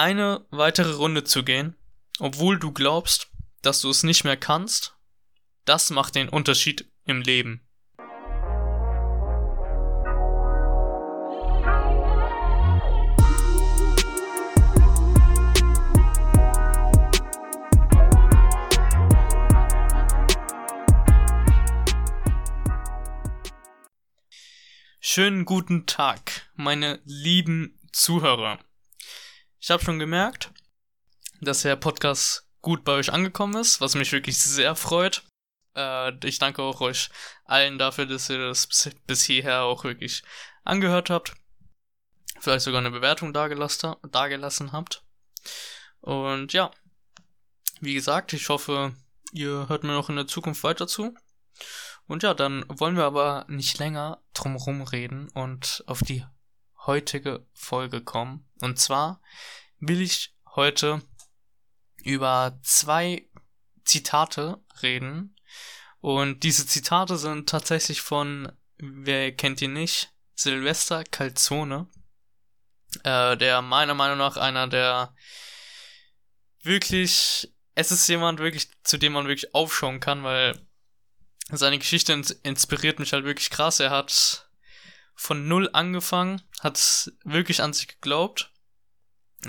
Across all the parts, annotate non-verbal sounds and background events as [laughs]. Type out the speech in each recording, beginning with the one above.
eine weitere Runde zu gehen, obwohl du glaubst, dass du es nicht mehr kannst, das macht den Unterschied im Leben. Schönen guten Tag, meine lieben Zuhörer. Ich habe schon gemerkt, dass der Podcast gut bei euch angekommen ist, was mich wirklich sehr freut. Äh, ich danke auch euch allen dafür, dass ihr das bis hierher auch wirklich angehört habt. Vielleicht sogar eine Bewertung dagelassen habt. Und ja, wie gesagt, ich hoffe, ihr hört mir noch in der Zukunft weiter zu. Und ja, dann wollen wir aber nicht länger drumherum reden und auf die heutige Folge kommen. Und zwar will ich heute über zwei Zitate reden. Und diese Zitate sind tatsächlich von, wer kennt ihn nicht, Silvester Calzone, äh, der meiner Meinung nach einer der wirklich, es ist jemand wirklich, zu dem man wirklich aufschauen kann, weil seine Geschichte inspiriert mich halt wirklich krass. Er hat von null angefangen, hat wirklich an sich geglaubt.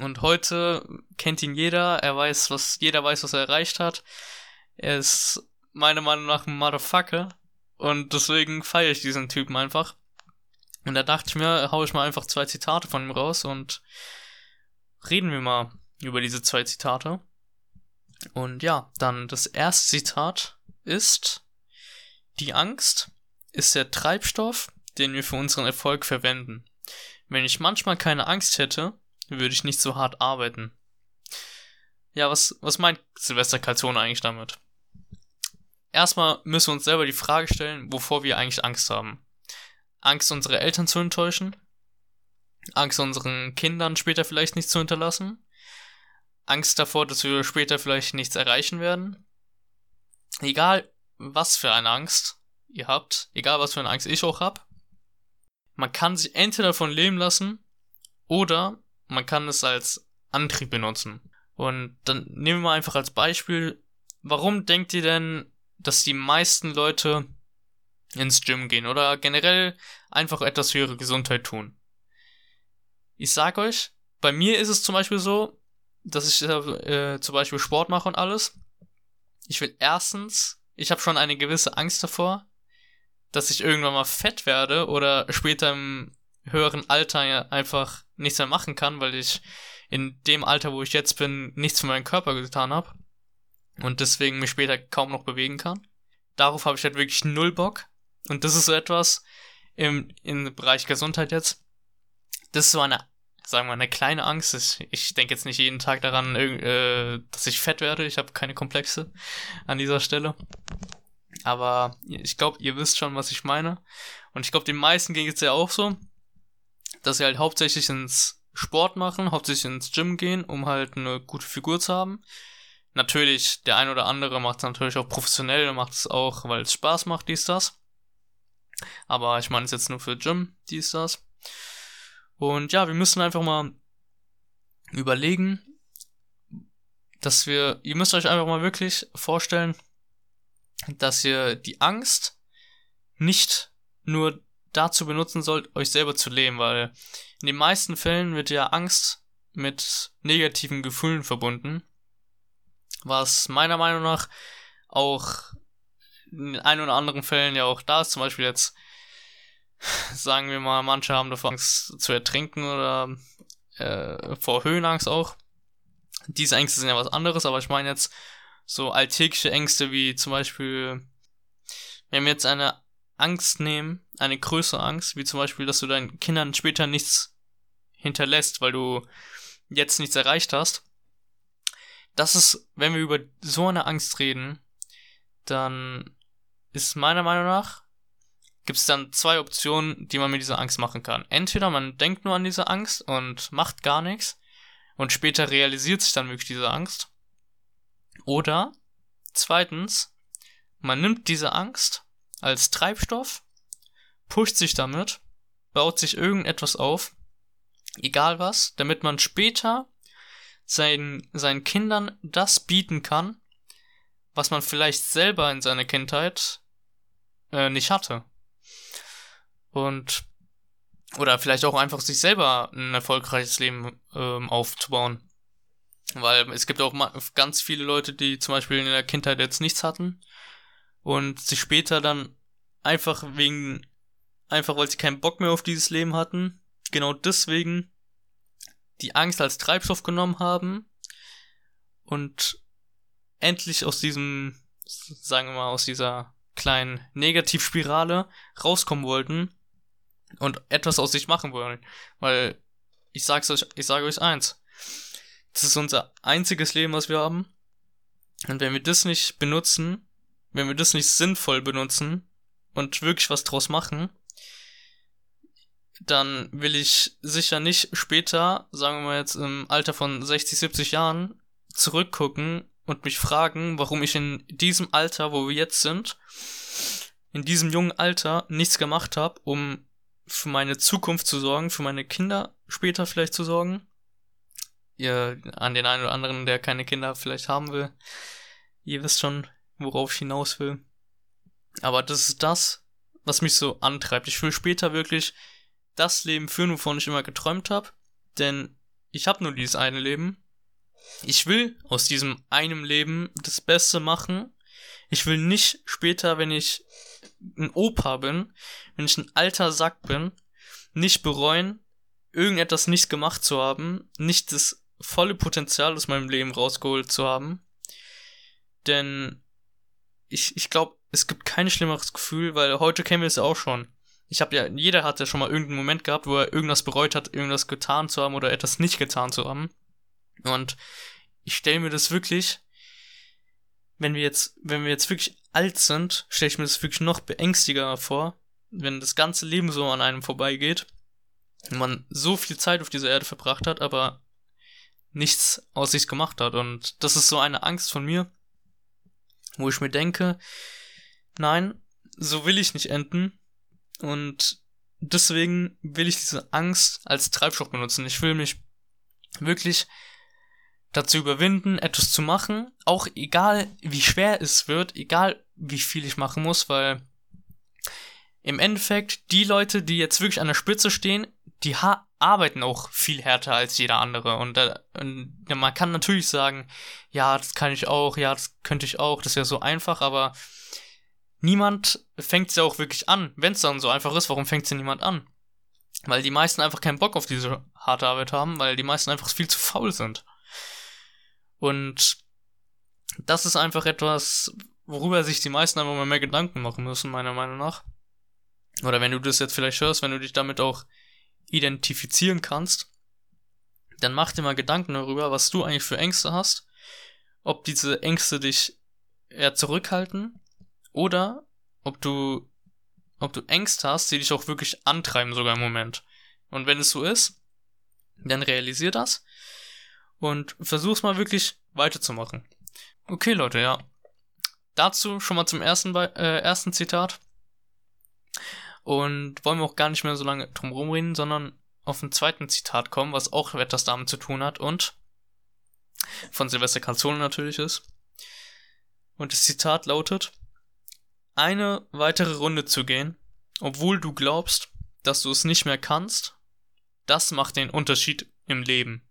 Und heute kennt ihn jeder, er weiß, was, jeder weiß, was er erreicht hat. Er ist meiner Meinung nach ein Motherfucker. Und deswegen feiere ich diesen Typen einfach. Und da dachte ich mir, hau ich mal einfach zwei Zitate von ihm raus und reden wir mal über diese zwei Zitate. Und ja, dann das erste Zitat ist, die Angst ist der Treibstoff, den wir für unseren Erfolg verwenden. Wenn ich manchmal keine Angst hätte, würde ich nicht so hart arbeiten. Ja, was, was meint Silvester Calzone eigentlich damit? Erstmal müssen wir uns selber die Frage stellen, wovor wir eigentlich Angst haben. Angst, unsere Eltern zu enttäuschen? Angst, unseren Kindern später vielleicht nichts zu hinterlassen? Angst davor, dass wir später vielleicht nichts erreichen werden? Egal, was für eine Angst ihr habt, egal was für eine Angst ich auch hab, man kann sich entweder davon leben lassen oder man kann es als Antrieb benutzen. Und dann nehmen wir einfach als Beispiel, warum denkt ihr denn, dass die meisten Leute ins Gym gehen oder generell einfach etwas für ihre Gesundheit tun? Ich sag euch, bei mir ist es zum Beispiel so, dass ich äh, zum Beispiel Sport mache und alles. Ich will erstens ich habe schon eine gewisse Angst davor, dass ich irgendwann mal fett werde oder später im höheren Alter einfach nichts mehr machen kann, weil ich in dem Alter, wo ich jetzt bin, nichts für meinen Körper getan habe und deswegen mich später kaum noch bewegen kann. Darauf habe ich halt wirklich null Bock und das ist so etwas im, im Bereich Gesundheit jetzt. Das ist so eine sagen wir, eine kleine Angst. Ich, ich denke jetzt nicht jeden Tag daran, äh, dass ich fett werde. Ich habe keine Komplexe an dieser Stelle. Aber ich glaube, ihr wisst schon, was ich meine. Und ich glaube, den meisten ging es ja auch so, dass sie halt hauptsächlich ins Sport machen, hauptsächlich ins Gym gehen, um halt eine gute Figur zu haben. Natürlich, der ein oder andere macht es natürlich auch professionell, macht es auch, weil es Spaß macht, dies, das. Aber ich meine es jetzt nur für Gym, dies, das. Und ja, wir müssen einfach mal überlegen, dass wir, ihr müsst euch einfach mal wirklich vorstellen, dass ihr die Angst nicht nur dazu benutzen sollt, euch selber zu leben, weil in den meisten Fällen wird ja Angst mit negativen Gefühlen verbunden, was meiner Meinung nach auch in ein oder anderen Fällen ja auch da ist, zum Beispiel jetzt [laughs] sagen wir mal, manche haben davor Angst zu ertrinken oder äh, vor Höhenangst auch. Diese Ängste sind ja was anderes, aber ich meine jetzt so alltägliche Ängste wie zum Beispiel, wenn wir jetzt eine Angst nehmen, eine größere Angst, wie zum Beispiel, dass du deinen Kindern später nichts hinterlässt, weil du jetzt nichts erreicht hast. Das ist, wenn wir über so eine Angst reden, dann ist meiner Meinung nach gibt es dann zwei Optionen, die man mit dieser Angst machen kann. Entweder man denkt nur an diese Angst und macht gar nichts und später realisiert sich dann wirklich diese Angst. Oder zweitens, man nimmt diese Angst als Treibstoff, pusht sich damit, baut sich irgendetwas auf, egal was, damit man später seinen, seinen Kindern das bieten kann, was man vielleicht selber in seiner Kindheit äh, nicht hatte. Und oder vielleicht auch einfach sich selber ein erfolgreiches Leben ähm, aufzubauen. Weil es gibt auch ganz viele Leute, die zum Beispiel in der Kindheit jetzt nichts hatten und sich später dann einfach wegen, einfach weil sie keinen Bock mehr auf dieses Leben hatten, genau deswegen die Angst als Treibstoff genommen haben und endlich aus diesem, sagen wir mal, aus dieser kleinen Negativspirale rauskommen wollten und etwas aus sich machen wollen. Weil ich sag's euch, ich sage euch eins. Das ist unser einziges Leben, was wir haben. Und wenn wir das nicht benutzen, wenn wir das nicht sinnvoll benutzen und wirklich was draus machen, dann will ich sicher nicht später, sagen wir mal jetzt im Alter von 60, 70 Jahren, zurückgucken und mich fragen, warum ich in diesem Alter, wo wir jetzt sind, in diesem jungen Alter nichts gemacht habe, um für meine Zukunft zu sorgen, für meine Kinder später vielleicht zu sorgen. Ihr, an den einen oder anderen, der keine Kinder vielleicht haben will. Ihr wisst schon, worauf ich hinaus will. Aber das ist das, was mich so antreibt. Ich will später wirklich das Leben führen, wovon ich immer geträumt habe. Denn ich habe nur dieses eine Leben. Ich will aus diesem einem Leben das Beste machen. Ich will nicht später, wenn ich ein Opa bin, wenn ich ein alter Sack bin, nicht bereuen, irgendetwas nicht gemacht zu haben, nicht das volle Potenzial aus meinem Leben rausgeholt zu haben. Denn ich, ich glaube, es gibt kein schlimmeres Gefühl, weil heute kennen wir es ja auch schon. Ich habe ja, jeder hat ja schon mal irgendeinen Moment gehabt, wo er irgendwas bereut hat, irgendwas getan zu haben oder etwas nicht getan zu haben. Und ich stelle mir das wirklich, wenn wir jetzt, wenn wir jetzt wirklich alt sind, stelle ich mir das wirklich noch beängstiger vor, wenn das ganze Leben so an einem vorbeigeht und man so viel Zeit auf dieser Erde verbracht hat, aber nichts aus sich gemacht hat. Und das ist so eine Angst von mir, wo ich mir denke, nein, so will ich nicht enden. Und deswegen will ich diese Angst als Treibstoff benutzen. Ich will mich wirklich dazu überwinden, etwas zu machen, auch egal wie schwer es wird, egal wie viel ich machen muss, weil im Endeffekt die Leute, die jetzt wirklich an der Spitze stehen, die arbeiten auch viel härter als jeder andere und, und man kann natürlich sagen, ja, das kann ich auch, ja, das könnte ich auch, das wäre so einfach, aber niemand fängt es ja auch wirklich an. Wenn es dann so einfach ist, warum fängt es niemand an? Weil die meisten einfach keinen Bock auf diese harte Arbeit haben, weil die meisten einfach viel zu faul sind. Und das ist einfach etwas, worüber sich die meisten einfach mal mehr Gedanken machen müssen, meiner Meinung nach. Oder wenn du das jetzt vielleicht hörst, wenn du dich damit auch identifizieren kannst, dann mach dir mal Gedanken darüber, was du eigentlich für Ängste hast, ob diese Ängste dich eher zurückhalten oder ob du ob du Ängste hast, die dich auch wirklich antreiben sogar im Moment. Und wenn es so ist, dann realisier das und versuch's mal wirklich weiterzumachen. Okay, Leute, ja. Dazu schon mal zum ersten, äh, ersten Zitat. Und wollen wir auch gar nicht mehr so lange drum rumreden, sondern auf ein zweiten Zitat kommen, was auch etwas damit zu tun hat und von Silvester Canzone natürlich ist. Und das Zitat lautet, eine weitere Runde zu gehen, obwohl du glaubst, dass du es nicht mehr kannst, das macht den Unterschied im Leben.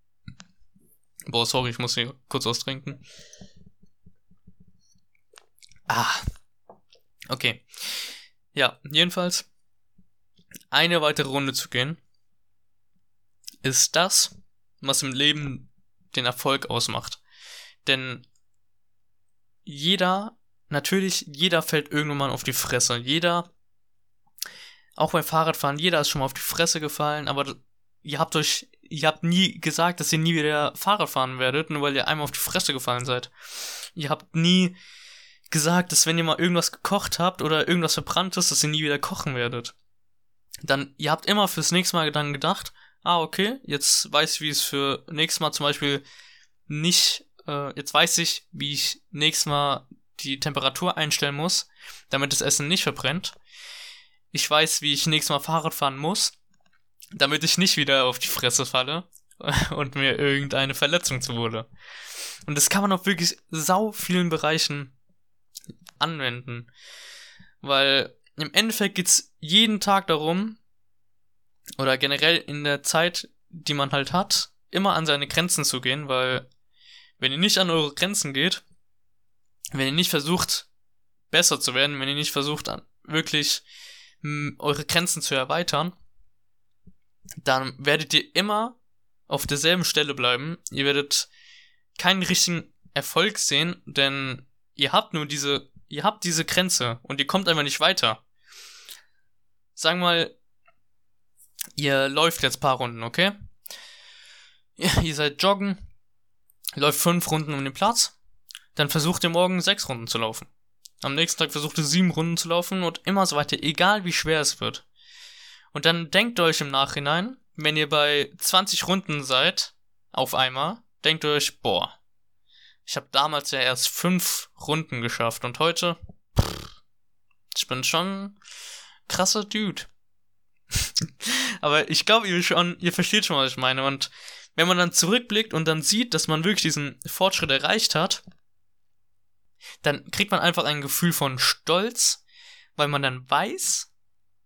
Boah, sorry, ich muss hier kurz austrinken. Ah. Okay. Ja, jedenfalls eine weitere Runde zu gehen ist das, was im Leben den Erfolg ausmacht. Denn jeder, natürlich, jeder fällt irgendwann mal auf die Fresse. Jeder, auch beim Fahrradfahren, jeder ist schon mal auf die Fresse gefallen, aber ihr habt euch ihr habt nie gesagt, dass ihr nie wieder Fahrrad fahren werdet, nur weil ihr einmal auf die Fresse gefallen seid. Ihr habt nie gesagt, dass wenn ihr mal irgendwas gekocht habt oder irgendwas verbrannt ist, dass ihr nie wieder kochen werdet. Dann, ihr habt immer fürs nächste Mal dann gedacht, ah, okay, jetzt weiß ich, wie es für nächstes Mal zum Beispiel nicht, äh, jetzt weiß ich, wie ich nächstes Mal die Temperatur einstellen muss, damit das Essen nicht verbrennt. Ich weiß, wie ich nächstes Mal Fahrrad fahren muss, damit ich nicht wieder auf die Fresse falle. [laughs] und mir irgendeine Verletzung zu wurde. Und das kann man auf wirklich sau vielen Bereichen anwenden. Weil im Endeffekt geht's jeden Tag darum, oder generell in der Zeit, die man halt hat, immer an seine Grenzen zu gehen, weil wenn ihr nicht an eure Grenzen geht, wenn ihr nicht versucht, besser zu werden, wenn ihr nicht versucht, wirklich eure Grenzen zu erweitern, dann werdet ihr immer auf derselben Stelle bleiben. Ihr werdet keinen richtigen Erfolg sehen, denn ihr habt nur diese, ihr habt diese Grenze und ihr kommt einfach nicht weiter. Sagen wir mal, ihr läuft jetzt paar Runden, okay? ihr seid joggen, läuft fünf Runden um den Platz, dann versucht ihr morgen sechs Runden zu laufen. Am nächsten Tag versucht ihr sieben Runden zu laufen und immer so weiter, egal wie schwer es wird. Und dann denkt euch im Nachhinein, wenn ihr bei 20 Runden seid, auf einmal, denkt euch, boah, ich habe damals ja erst fünf Runden geschafft und heute, pff, ich bin schon krasser Dude. [laughs] Aber ich glaube, ihr ihr versteht schon, was ich meine. Und wenn man dann zurückblickt und dann sieht, dass man wirklich diesen Fortschritt erreicht hat, dann kriegt man einfach ein Gefühl von Stolz, weil man dann weiß,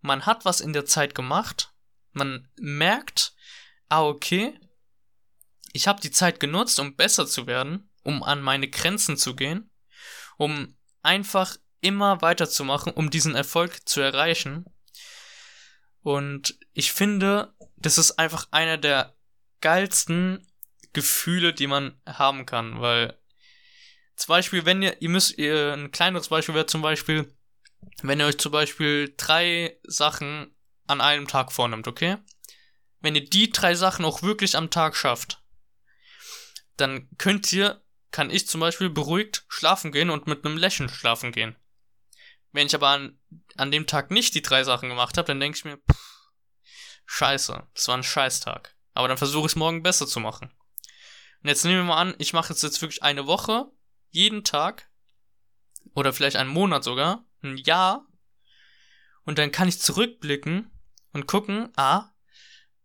man hat was in der Zeit gemacht, man merkt, ah okay, ich habe die Zeit genutzt, um besser zu werden, um an meine Grenzen zu gehen, um einfach immer weiterzumachen, um diesen Erfolg zu erreichen. Und ich finde, das ist einfach einer der geilsten Gefühle, die man haben kann, weil zum Beispiel, wenn ihr, ihr müsst, ihr, ein kleineres Beispiel wäre zum Beispiel, wenn ihr euch zum Beispiel drei Sachen an einem Tag vornimmt, okay? Wenn ihr die drei Sachen auch wirklich am Tag schafft, dann könnt ihr, kann ich zum Beispiel beruhigt schlafen gehen und mit einem Lächeln schlafen gehen. Wenn ich aber an, an dem Tag nicht die drei Sachen gemacht habe, dann denke ich mir, pff, scheiße, das war ein Scheißtag. Aber dann versuche ich es morgen besser zu machen. Und jetzt nehmen wir mal an, ich mache jetzt, jetzt wirklich eine Woche jeden Tag oder vielleicht einen Monat sogar, ein Jahr und dann kann ich zurückblicken und gucken, ah,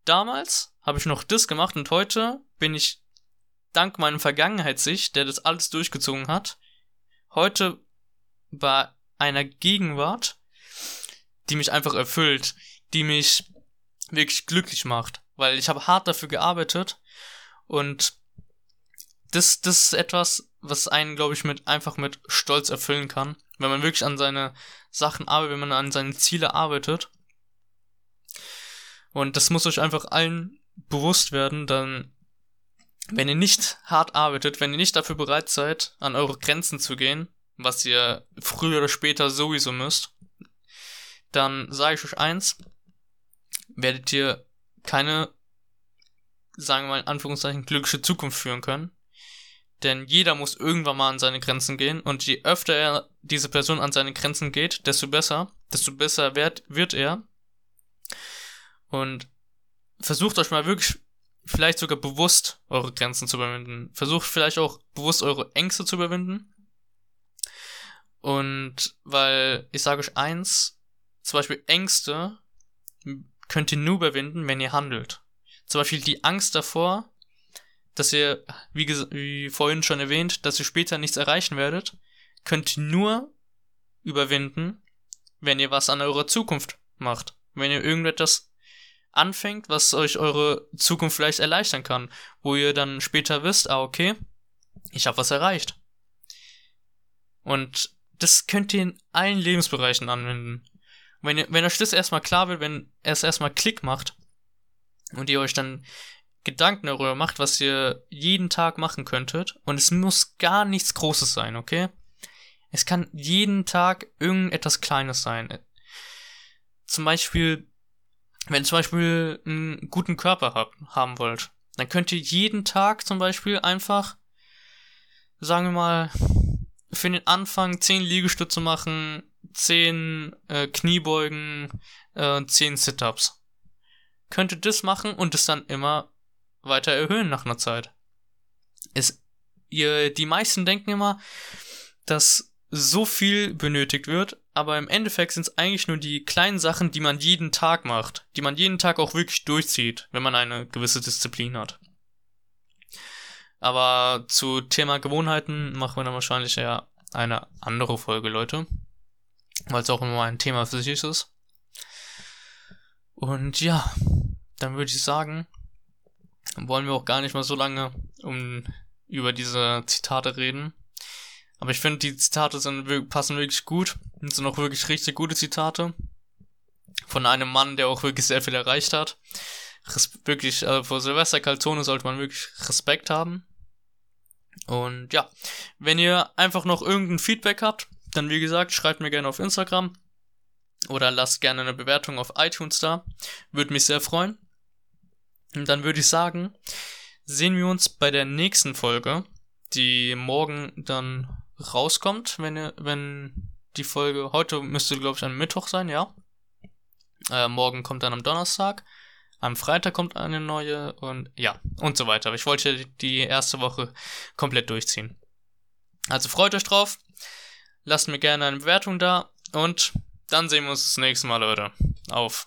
damals habe ich noch das gemacht und heute bin ich dank meinem Vergangenheitssicht, der das alles durchgezogen hat, heute bei einer Gegenwart, die mich einfach erfüllt, die mich wirklich glücklich macht, weil ich habe hart dafür gearbeitet und das, das ist etwas, was einen, glaube ich, mit einfach mit Stolz erfüllen kann, wenn man wirklich an seine Sachen arbeitet, wenn man an seine Ziele arbeitet. Und das muss euch einfach allen bewusst werden, dann, wenn ihr nicht hart arbeitet, wenn ihr nicht dafür bereit seid, an eure Grenzen zu gehen, was ihr früher oder später sowieso müsst, dann sage ich euch eins, werdet ihr keine, sagen wir mal in Anführungszeichen, glückliche Zukunft führen können. Denn jeder muss irgendwann mal an seine Grenzen gehen und je öfter er diese Person an seine Grenzen geht, desto besser, desto besser wird, wird er. Und versucht euch mal wirklich vielleicht sogar bewusst eure Grenzen zu überwinden. Versucht vielleicht auch bewusst eure Ängste zu überwinden. Und weil ich sage euch eins, zum Beispiel Ängste könnt ihr nur überwinden, wenn ihr handelt. Zum Beispiel die Angst davor, dass ihr, wie, wie vorhin schon erwähnt, dass ihr später nichts erreichen werdet, könnt ihr nur überwinden, wenn ihr was an eurer Zukunft macht. Wenn ihr irgendetwas anfängt, was euch eure Zukunft vielleicht erleichtern kann, wo ihr dann später wisst, ah okay, ich habe was erreicht. Und das könnt ihr in allen Lebensbereichen anwenden. Wenn, ihr, wenn euch das erstmal klar wird, wenn es erstmal Klick macht und ihr euch dann Gedanken darüber macht, was ihr jeden Tag machen könntet. Und es muss gar nichts Großes sein, okay? Es kann jeden Tag irgendetwas Kleines sein. Zum Beispiel, wenn ihr zum Beispiel einen guten Körper habt, haben wollt, dann könnt ihr jeden Tag zum Beispiel einfach, sagen wir mal, für den Anfang 10 Liegestütze machen, 10 äh, Kniebeugen, äh, 10 Sit-Ups. Könnt ihr das machen und es dann immer weiter erhöhen nach einer Zeit. Es, ihr, die meisten denken immer, dass so viel benötigt wird, aber im Endeffekt sind es eigentlich nur die kleinen Sachen, die man jeden Tag macht, die man jeden Tag auch wirklich durchzieht, wenn man eine gewisse Disziplin hat. Aber zu Thema Gewohnheiten machen wir dann wahrscheinlich ja eine andere Folge, Leute. Weil es auch immer ein Thema für sich ist. Und ja, dann würde ich sagen, wollen wir auch gar nicht mal so lange um über diese Zitate reden. Aber ich finde, die Zitate sind, passen wirklich gut. Und sind auch wirklich richtig gute Zitate. Von einem Mann, der auch wirklich sehr viel erreicht hat. Wirklich, also vor Silvester Calzone sollte man wirklich Respekt haben. Und ja, wenn ihr einfach noch irgendein Feedback habt, dann wie gesagt, schreibt mir gerne auf Instagram oder lasst gerne eine Bewertung auf iTunes da. Würde mich sehr freuen. Und dann würde ich sagen, sehen wir uns bei der nächsten Folge, die morgen dann rauskommt, wenn, ihr, wenn die Folge, heute müsste glaube ich ein Mittwoch sein, ja. Äh, morgen kommt dann am Donnerstag. Am Freitag kommt eine neue und ja, und so weiter. Aber ich wollte die erste Woche komplett durchziehen. Also freut euch drauf. Lasst mir gerne eine Bewertung da und dann sehen wir uns das nächste Mal, Leute. Auf